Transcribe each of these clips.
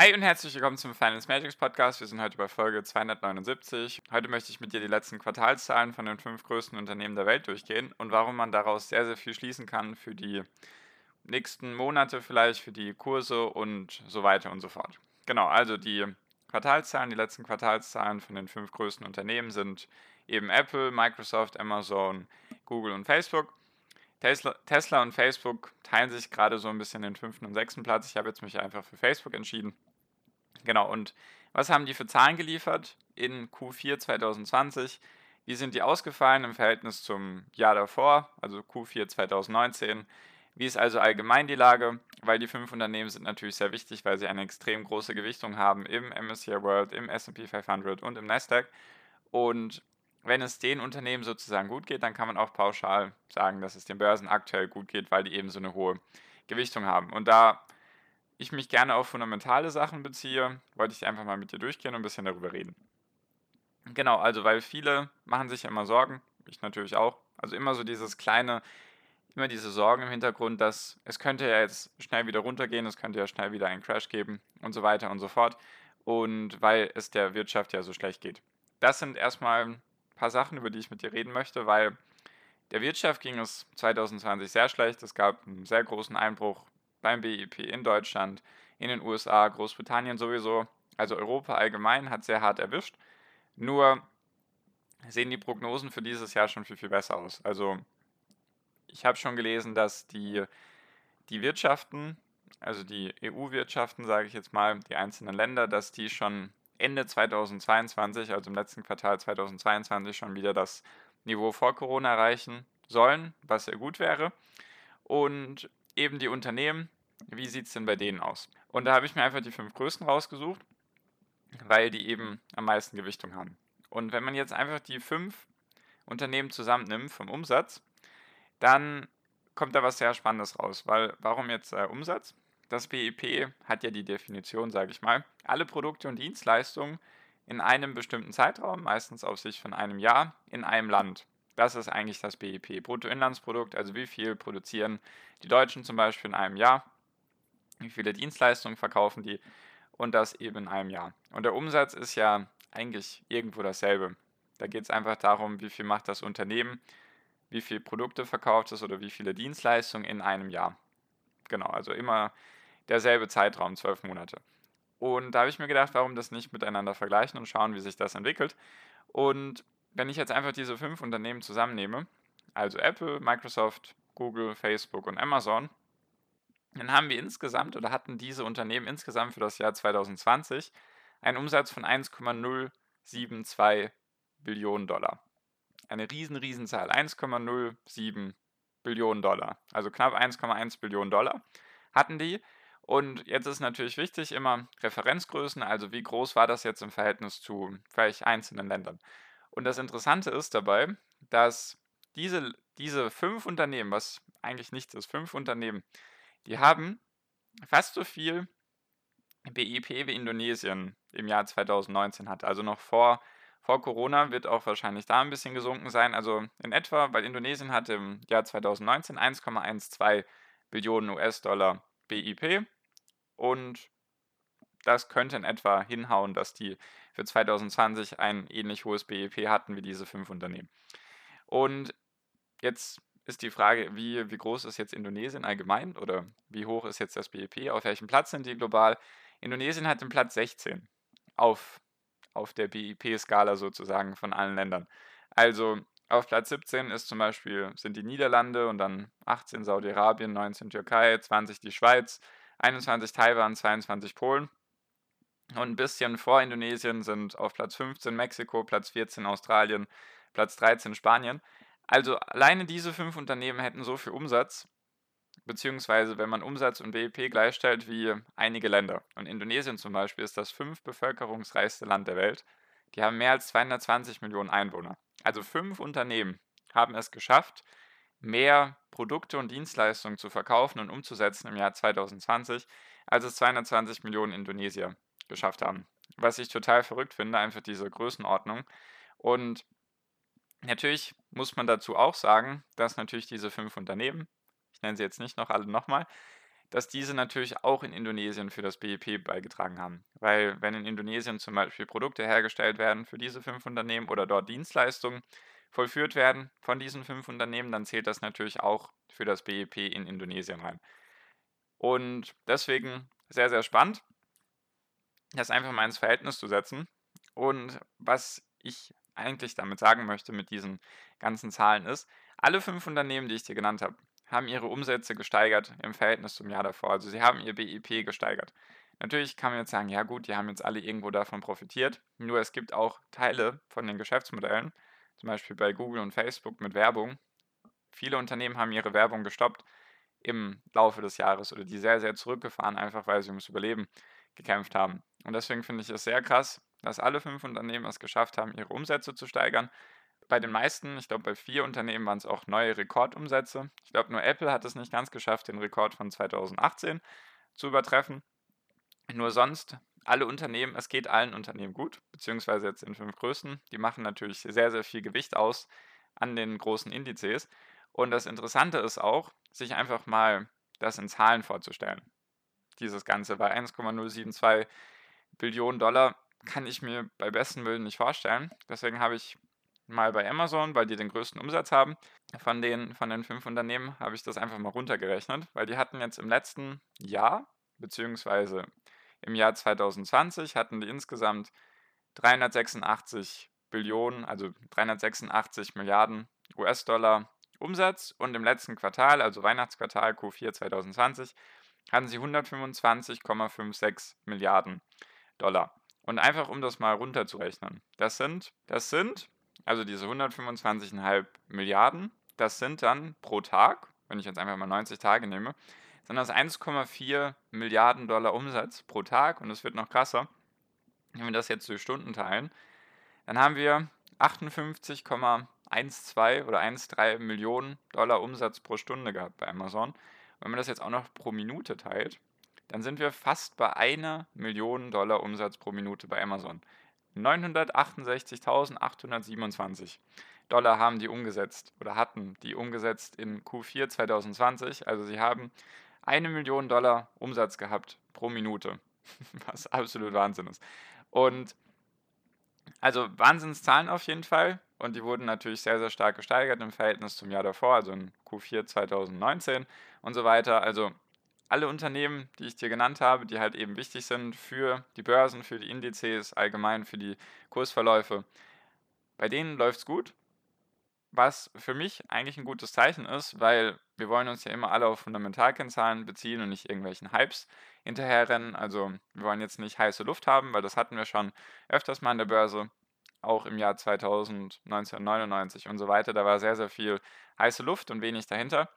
Hi und herzlich willkommen zum Finance Magics Podcast. Wir sind heute bei Folge 279. Heute möchte ich mit dir die letzten Quartalszahlen von den fünf größten Unternehmen der Welt durchgehen und warum man daraus sehr, sehr viel schließen kann für die nächsten Monate vielleicht, für die Kurse und so weiter und so fort. Genau, also die Quartalszahlen, die letzten Quartalszahlen von den fünf größten Unternehmen sind eben Apple, Microsoft, Amazon, Google und Facebook. Tesla, Tesla und Facebook teilen sich gerade so ein bisschen den fünften und sechsten Platz. Ich habe jetzt mich einfach für Facebook entschieden. Genau, und was haben die für Zahlen geliefert in Q4 2020? Wie sind die ausgefallen im Verhältnis zum Jahr davor, also Q4 2019? Wie ist also allgemein die Lage? Weil die fünf Unternehmen sind natürlich sehr wichtig, weil sie eine extrem große Gewichtung haben im MSCI World, im SP 500 und im Nasdaq. Und wenn es den Unternehmen sozusagen gut geht, dann kann man auch pauschal sagen, dass es den Börsen aktuell gut geht, weil die eben so eine hohe Gewichtung haben. Und da ich mich gerne auf fundamentale Sachen beziehe, wollte ich einfach mal mit dir durchgehen und ein bisschen darüber reden. Genau, also weil viele machen sich ja immer Sorgen, ich natürlich auch. Also immer so dieses kleine, immer diese Sorgen im Hintergrund, dass es könnte ja jetzt schnell wieder runtergehen, es könnte ja schnell wieder einen Crash geben und so weiter und so fort. Und weil es der Wirtschaft ja so schlecht geht. Das sind erstmal ein paar Sachen, über die ich mit dir reden möchte, weil der Wirtschaft ging es 2020 sehr schlecht. Es gab einen sehr großen Einbruch beim BIP in Deutschland, in den USA, Großbritannien sowieso, also Europa allgemein hat sehr hart erwischt. Nur sehen die Prognosen für dieses Jahr schon viel, viel besser aus. Also ich habe schon gelesen, dass die, die Wirtschaften, also die EU-Wirtschaften, sage ich jetzt mal, die einzelnen Länder, dass die schon Ende 2022, also im letzten Quartal 2022, schon wieder das Niveau vor Corona erreichen sollen, was sehr gut wäre. Und eben die Unternehmen, wie sieht es denn bei denen aus? Und da habe ich mir einfach die fünf größten rausgesucht, weil die eben am meisten Gewichtung haben. Und wenn man jetzt einfach die fünf Unternehmen zusammennimmt vom Umsatz, dann kommt da was sehr Spannendes raus. Weil warum jetzt äh, Umsatz? Das BIP hat ja die Definition, sage ich mal, alle Produkte und Dienstleistungen in einem bestimmten Zeitraum, meistens auf sich von einem Jahr, in einem Land. Das ist eigentlich das BIP, Bruttoinlandsprodukt, also wie viel produzieren die Deutschen zum Beispiel in einem Jahr, wie viele Dienstleistungen verkaufen die und das eben in einem Jahr. Und der Umsatz ist ja eigentlich irgendwo dasselbe. Da geht es einfach darum, wie viel macht das Unternehmen, wie viele Produkte verkauft es oder wie viele Dienstleistungen in einem Jahr. Genau, also immer derselbe Zeitraum, zwölf Monate. Und da habe ich mir gedacht, warum das nicht miteinander vergleichen und schauen, wie sich das entwickelt. Und wenn ich jetzt einfach diese fünf Unternehmen zusammennehme, also Apple, Microsoft, Google, Facebook und Amazon, dann haben wir insgesamt oder hatten diese Unternehmen insgesamt für das Jahr 2020 einen Umsatz von 1,072 Billionen Dollar. Eine riesen, riesen Zahl. 1,07 Billionen Dollar. Also knapp 1,1 Billionen Dollar hatten die. Und jetzt ist natürlich wichtig, immer Referenzgrößen, also wie groß war das jetzt im Verhältnis zu vielleicht einzelnen Ländern. Und das Interessante ist dabei, dass diese, diese fünf Unternehmen, was eigentlich nichts ist, fünf Unternehmen, die haben fast so viel BIP wie Indonesien im Jahr 2019 hatte. Also noch vor, vor Corona wird auch wahrscheinlich da ein bisschen gesunken sein. Also in etwa, weil Indonesien hatte im Jahr 2019 1,12 Billionen US-Dollar BIP und das könnte in etwa hinhauen, dass die für 2020 ein ähnlich hohes BIP hatten wie diese fünf Unternehmen. Und jetzt ist die Frage, wie, wie groß ist jetzt Indonesien allgemein oder wie hoch ist jetzt das BIP? Auf welchem Platz sind die global? Indonesien hat den Platz 16 auf, auf der BIP-Skala sozusagen von allen Ländern. Also auf Platz 17 ist zum Beispiel, sind die Niederlande und dann 18 Saudi-Arabien, 19 Türkei, 20 die Schweiz, 21 Taiwan, 22 Polen. Und ein bisschen vor Indonesien sind auf Platz 15 Mexiko, Platz 14 Australien, Platz 13 Spanien. Also alleine diese fünf Unternehmen hätten so viel Umsatz beziehungsweise wenn man Umsatz und BIP gleichstellt wie einige Länder. Und Indonesien zum Beispiel ist das fünf bevölkerungsreichste Land der Welt. Die haben mehr als 220 Millionen Einwohner. Also fünf Unternehmen haben es geschafft, mehr Produkte und Dienstleistungen zu verkaufen und umzusetzen im Jahr 2020, als es 220 Millionen Indonesier geschafft haben. Was ich total verrückt finde, einfach diese Größenordnung. Und natürlich muss man dazu auch sagen, dass natürlich diese fünf Unternehmen, ich nenne sie jetzt nicht noch alle nochmal, dass diese natürlich auch in Indonesien für das BIP beigetragen haben. Weil wenn in Indonesien zum Beispiel Produkte hergestellt werden für diese fünf Unternehmen oder dort Dienstleistungen vollführt werden von diesen fünf Unternehmen, dann zählt das natürlich auch für das BIP in Indonesien rein. Und deswegen sehr, sehr spannend, das einfach mal ins Verhältnis zu setzen. Und was ich eigentlich damit sagen möchte mit diesen ganzen Zahlen ist, alle fünf Unternehmen, die ich dir genannt habe, haben ihre Umsätze gesteigert im Verhältnis zum Jahr davor. Also sie haben ihr BIP gesteigert. Natürlich kann man jetzt sagen, ja gut, die haben jetzt alle irgendwo davon profitiert. Nur es gibt auch Teile von den Geschäftsmodellen, zum Beispiel bei Google und Facebook mit Werbung. Viele Unternehmen haben ihre Werbung gestoppt im Laufe des Jahres oder die sehr, sehr zurückgefahren, einfach weil sie ums Überleben gekämpft haben. Und deswegen finde ich es sehr krass, dass alle fünf Unternehmen es geschafft haben, ihre Umsätze zu steigern bei den meisten, ich glaube bei vier Unternehmen waren es auch neue Rekordumsätze. Ich glaube nur Apple hat es nicht ganz geschafft, den Rekord von 2018 zu übertreffen. Nur sonst, alle Unternehmen, es geht allen Unternehmen gut, beziehungsweise jetzt in fünf Größen. Die machen natürlich sehr, sehr viel Gewicht aus an den großen Indizes. Und das Interessante ist auch, sich einfach mal das in Zahlen vorzustellen. Dieses Ganze bei 1,072 Billionen Dollar kann ich mir bei besten Willen nicht vorstellen. Deswegen habe ich mal bei Amazon, weil die den größten Umsatz haben. Von den, von den fünf Unternehmen habe ich das einfach mal runtergerechnet, weil die hatten jetzt im letzten Jahr, beziehungsweise im Jahr 2020, hatten die insgesamt 386 Billionen, also 386 Milliarden US-Dollar Umsatz und im letzten Quartal, also Weihnachtsquartal Q4 2020, hatten sie 125,56 Milliarden Dollar. Und einfach um das mal runterzurechnen, das sind, das sind also diese 125,5 Milliarden, das sind dann pro Tag, wenn ich jetzt einfach mal 90 Tage nehme, sind das 1,4 Milliarden Dollar Umsatz pro Tag und es wird noch krasser. Wenn wir das jetzt durch Stunden teilen, dann haben wir 58,12 oder 1,3 Millionen Dollar Umsatz pro Stunde gehabt bei Amazon. Wenn man das jetzt auch noch pro Minute teilt, dann sind wir fast bei einer Million Dollar Umsatz pro Minute bei Amazon. 968.827 Dollar haben die umgesetzt oder hatten die umgesetzt in Q4 2020. Also sie haben eine Million Dollar Umsatz gehabt pro Minute, was absolut Wahnsinn ist. Und also Wahnsinnszahlen auf jeden Fall. Und die wurden natürlich sehr, sehr stark gesteigert im Verhältnis zum Jahr davor, also in Q4 2019 und so weiter. Also alle Unternehmen, die ich dir genannt habe, die halt eben wichtig sind für die Börsen, für die Indizes, allgemein für die Kursverläufe, bei denen läuft es gut. Was für mich eigentlich ein gutes Zeichen ist, weil wir wollen uns ja immer alle auf Fundamentalkennzahlen beziehen und nicht irgendwelchen Hypes hinterherrennen. Also wir wollen jetzt nicht heiße Luft haben, weil das hatten wir schon öfters mal an der Börse, auch im Jahr 2000, 1999 und so weiter. Da war sehr, sehr viel heiße Luft und wenig dahinter.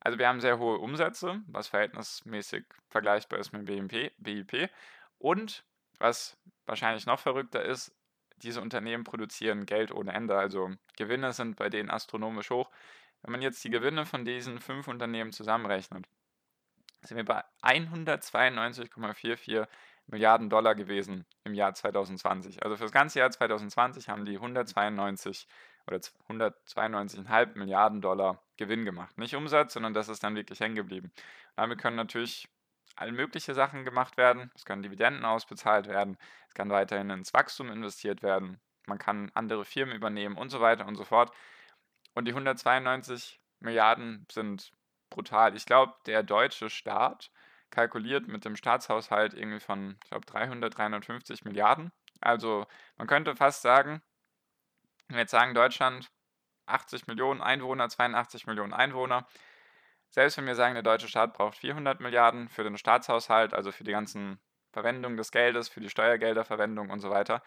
Also wir haben sehr hohe Umsätze, was verhältnismäßig vergleichbar ist mit BNP, BIP. Und was wahrscheinlich noch verrückter ist, diese Unternehmen produzieren Geld ohne Ende. Also Gewinne sind bei denen astronomisch hoch. Wenn man jetzt die Gewinne von diesen fünf Unternehmen zusammenrechnet, sind wir bei 192,44 Milliarden Dollar gewesen im Jahr 2020. Also für das ganze Jahr 2020 haben die 192 oder 192,5 Milliarden Dollar Gewinn gemacht. Nicht Umsatz, sondern das ist dann wirklich hängen geblieben. Damit können natürlich alle mögliche Sachen gemacht werden. Es können Dividenden ausbezahlt werden. Es kann weiterhin ins Wachstum investiert werden. Man kann andere Firmen übernehmen und so weiter und so fort. Und die 192 Milliarden sind brutal. Ich glaube, der deutsche Staat kalkuliert mit dem Staatshaushalt irgendwie von, ich glaube, 300, 350 Milliarden. Also man könnte fast sagen, wenn wir jetzt sagen, Deutschland 80 Millionen Einwohner, 82 Millionen Einwohner. Selbst wenn wir sagen, der deutsche Staat braucht 400 Milliarden für den Staatshaushalt, also für die ganzen Verwendung des Geldes, für die Steuergelderverwendung und so weiter,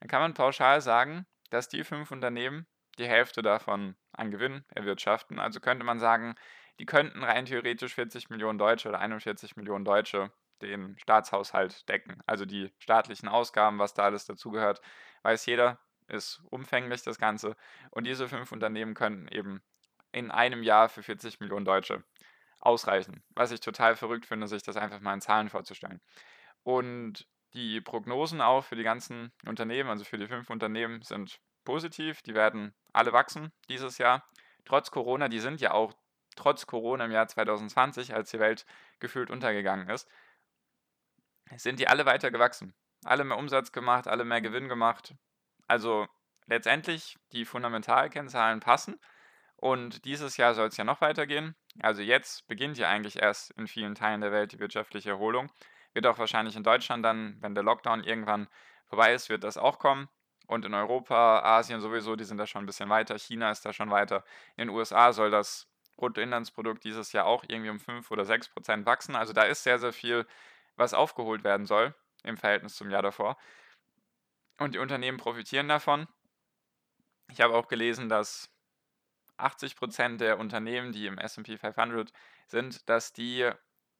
dann kann man pauschal sagen, dass die fünf Unternehmen die Hälfte davon an Gewinn erwirtschaften. Also könnte man sagen, die könnten rein theoretisch 40 Millionen Deutsche oder 41 Millionen Deutsche den Staatshaushalt decken. Also die staatlichen Ausgaben, was da alles dazugehört, weiß jeder, ist umfänglich das Ganze. Und diese fünf Unternehmen könnten eben in einem Jahr für 40 Millionen Deutsche ausreichen. Was ich total verrückt finde, sich das einfach mal in Zahlen vorzustellen. Und die Prognosen auch für die ganzen Unternehmen, also für die fünf Unternehmen, sind positiv. Die werden alle wachsen dieses Jahr. Trotz Corona, die sind ja auch trotz Corona im Jahr 2020, als die Welt gefühlt untergegangen ist, sind die alle weiter gewachsen. Alle mehr Umsatz gemacht, alle mehr Gewinn gemacht. Also letztendlich die Fundamentalkennzahlen passen. Und dieses Jahr soll es ja noch weitergehen. Also jetzt beginnt ja eigentlich erst in vielen Teilen der Welt die wirtschaftliche Erholung. Wird auch wahrscheinlich in Deutschland dann, wenn der Lockdown irgendwann vorbei ist, wird das auch kommen. Und in Europa, Asien sowieso, die sind da schon ein bisschen weiter. China ist da schon weiter. In den USA soll das Bruttoinlandsprodukt dieses Jahr auch irgendwie um 5 oder 6 Prozent wachsen. Also da ist sehr, sehr viel, was aufgeholt werden soll im Verhältnis zum Jahr davor. Und die Unternehmen profitieren davon. Ich habe auch gelesen, dass 80 Prozent der Unternehmen, die im SP 500 sind, dass die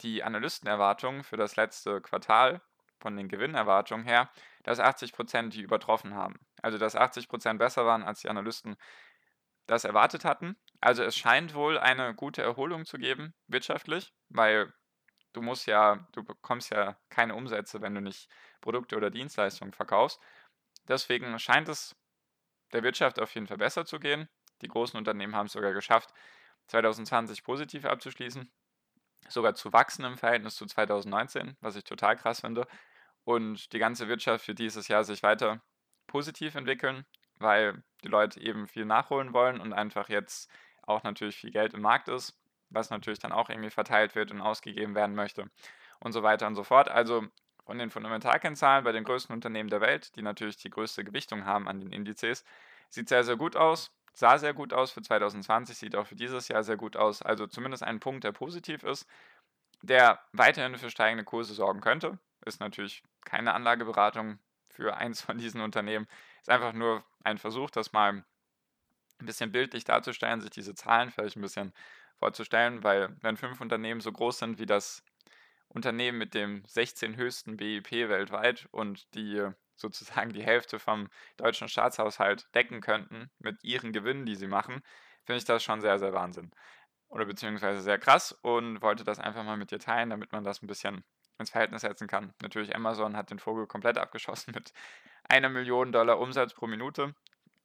die Analystenerwartungen für das letzte Quartal von den Gewinnerwartungen her, dass 80 Prozent die übertroffen haben. Also dass 80 Prozent besser waren, als die Analysten das erwartet hatten. Also es scheint wohl eine gute Erholung zu geben, wirtschaftlich, weil du musst ja, du bekommst ja keine Umsätze, wenn du nicht Produkte oder Dienstleistungen verkaufst. Deswegen scheint es der Wirtschaft auf jeden Fall besser zu gehen. Die großen Unternehmen haben es sogar geschafft, 2020 positiv abzuschließen, sogar zu wachsen im Verhältnis zu 2019, was ich total krass finde. Und die ganze Wirtschaft für dieses Jahr sich weiter positiv entwickeln, weil die Leute eben viel nachholen wollen und einfach jetzt auch natürlich viel Geld im Markt ist, was natürlich dann auch irgendwie verteilt wird und ausgegeben werden möchte und so weiter und so fort. Also von den Fundamentalkennzahlen bei den größten Unternehmen der Welt, die natürlich die größte Gewichtung haben an den Indizes, sieht sehr, sehr gut aus. Sah sehr gut aus für 2020, sieht auch für dieses Jahr sehr gut aus. Also zumindest ein Punkt, der positiv ist, der weiterhin für steigende Kurse sorgen könnte. Ist natürlich keine Anlageberatung für eins von diesen Unternehmen. Ist einfach nur ein Versuch, das mal ein bisschen bildlich darzustellen, sich diese Zahlen vielleicht ein bisschen vorzustellen, weil wenn fünf Unternehmen so groß sind wie das Unternehmen mit dem 16 höchsten BIP weltweit und die sozusagen die Hälfte vom deutschen Staatshaushalt decken könnten mit ihren Gewinnen, die sie machen, finde ich das schon sehr, sehr Wahnsinn. Oder beziehungsweise sehr krass und wollte das einfach mal mit dir teilen, damit man das ein bisschen ins Verhältnis setzen kann. Natürlich, Amazon hat den Vogel komplett abgeschossen mit einer Million Dollar Umsatz pro Minute.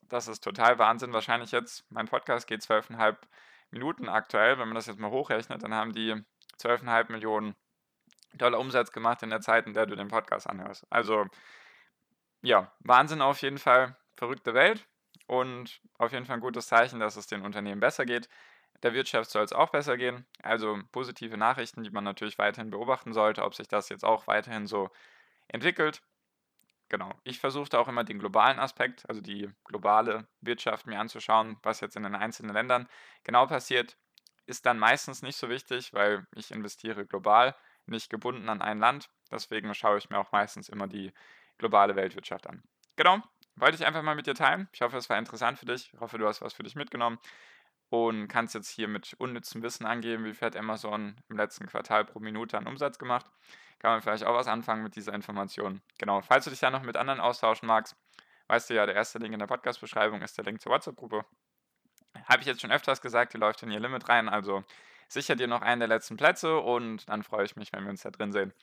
Das ist total Wahnsinn. Wahrscheinlich jetzt, mein Podcast geht zwölfeinhalb Minuten aktuell. Wenn man das jetzt mal hochrechnet, dann haben die zwölfeinhalb Millionen Dollar Umsatz gemacht in der Zeit, in der du den Podcast anhörst. Also ja, Wahnsinn auf jeden Fall, verrückte Welt und auf jeden Fall ein gutes Zeichen, dass es den Unternehmen besser geht. Der Wirtschaft soll es auch besser gehen. Also positive Nachrichten, die man natürlich weiterhin beobachten sollte, ob sich das jetzt auch weiterhin so entwickelt. Genau. Ich versuchte auch immer den globalen Aspekt, also die globale Wirtschaft mir anzuschauen, was jetzt in den einzelnen Ländern genau passiert. Ist dann meistens nicht so wichtig, weil ich investiere global, nicht gebunden an ein Land. Deswegen schaue ich mir auch meistens immer die globale Weltwirtschaft an. Genau, wollte ich einfach mal mit dir teilen. Ich hoffe, es war interessant für dich. Ich hoffe, du hast was für dich mitgenommen und kannst jetzt hier mit unnützem Wissen angeben, wie viel hat Amazon im letzten Quartal pro Minute an Umsatz gemacht. Kann man vielleicht auch was anfangen mit dieser Information. Genau, falls du dich da noch mit anderen austauschen magst, weißt du ja, der erste Link in der Podcast-Beschreibung ist der Link zur WhatsApp-Gruppe. Habe ich jetzt schon öfters gesagt, die läuft in ihr Limit rein, also sicher dir noch einen der letzten Plätze und dann freue ich mich, wenn wir uns da drin sehen.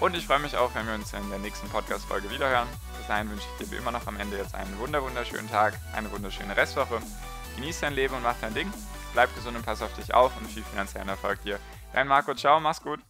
Und ich freue mich auch, wenn wir uns in der nächsten Podcast-Folge wiederhören. Bis dahin wünsche ich dir wie immer noch am Ende jetzt einen wunderschönen Tag, eine wunderschöne Restwoche. Genieß dein Leben und mach dein Ding. Bleib gesund und pass auf dich auf und viel finanziellen Erfolg dir. Dein Marco, ciao, mach's gut.